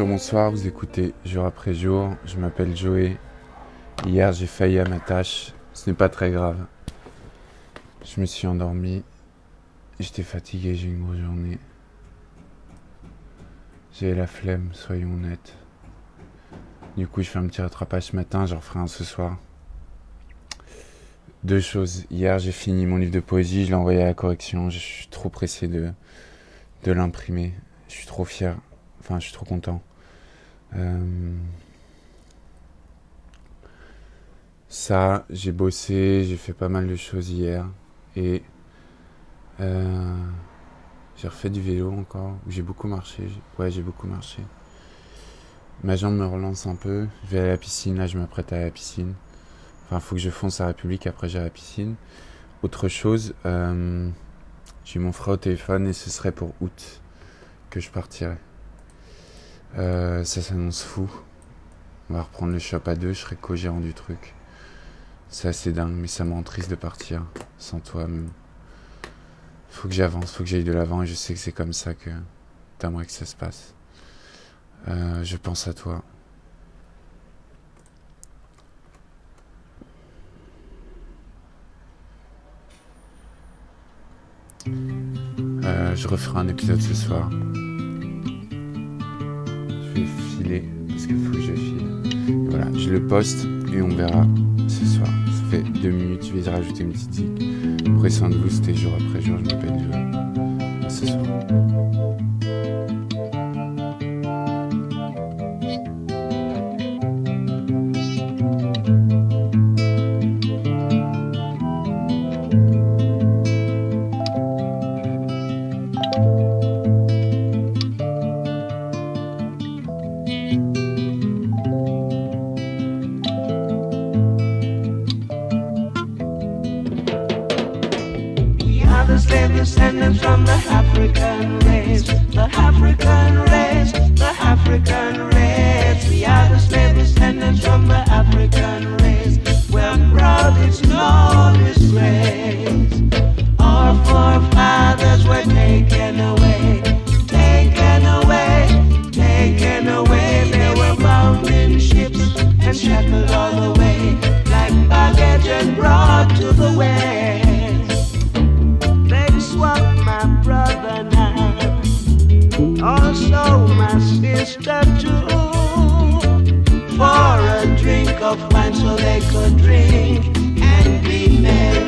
bonjour, bonsoir, vous écoutez jour après jour, je m'appelle Joey. Hier j'ai failli à ma tâche, ce n'est pas très grave. Je me suis endormi, j'étais fatigué, j'ai une grosse journée. J'ai la flemme, soyons honnêtes. Du coup je fais un petit rattrapage ce matin, j'en referai un ce soir. Deux choses. Hier, j'ai fini mon livre de poésie, je l'ai envoyé à la correction. Je suis trop pressé de l'imprimer. Je suis trop fier. Enfin, je suis trop content. Euh, ça, j'ai bossé, j'ai fait pas mal de choses hier. Et euh, j'ai refait du vélo encore. J'ai beaucoup marché. Ouais, j'ai beaucoup marché. Ma jambe me relance un peu. Je vais à la piscine. Là, je m'apprête à la piscine. Enfin, faut que je fonce à République, après j'ai la piscine. Autre chose, euh, j'ai mon frère au téléphone et ce serait pour août que je partirai. Euh, ça s'annonce fou. On va reprendre le shop à deux, je serai co-gérant du truc. C'est assez dingue, mais ça me rend triste de partir sans toi. Même. Faut que j'avance, faut que j'aille de l'avant et je sais que c'est comme ça que t'aimerais que ça se passe. Euh, je pense à toi. Euh, je referai un épisode ce soir. Filer parce qu'il faut que je file. voilà, je le poste et on verra ce soir. Ça fait deux minutes, je vais rajouter une petite zik. Prenez soin de vous, c'était jour après jour, je m'appelle Joe. The slave descendants from the African race, the African race, the African race. Also my sister too, for a drink of wine so they could drink and be merry,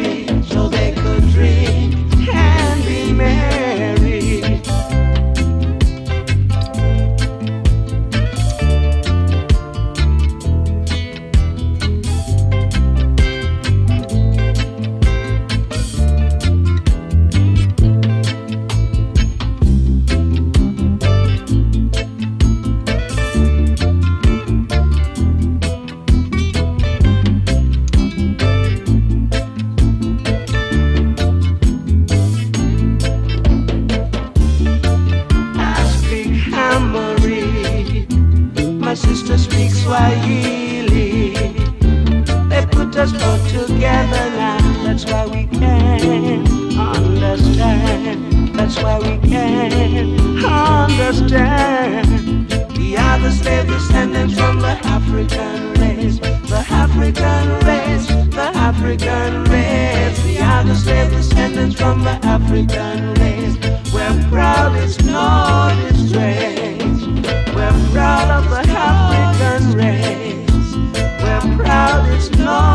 us go together now. That's why we can understand. That's why we can understand. We are the slave descendants from the African race. The African race. The African race. We are the slave descendants from the African race. We're proud, it's not race We're proud of the African race. We're proud, it's not.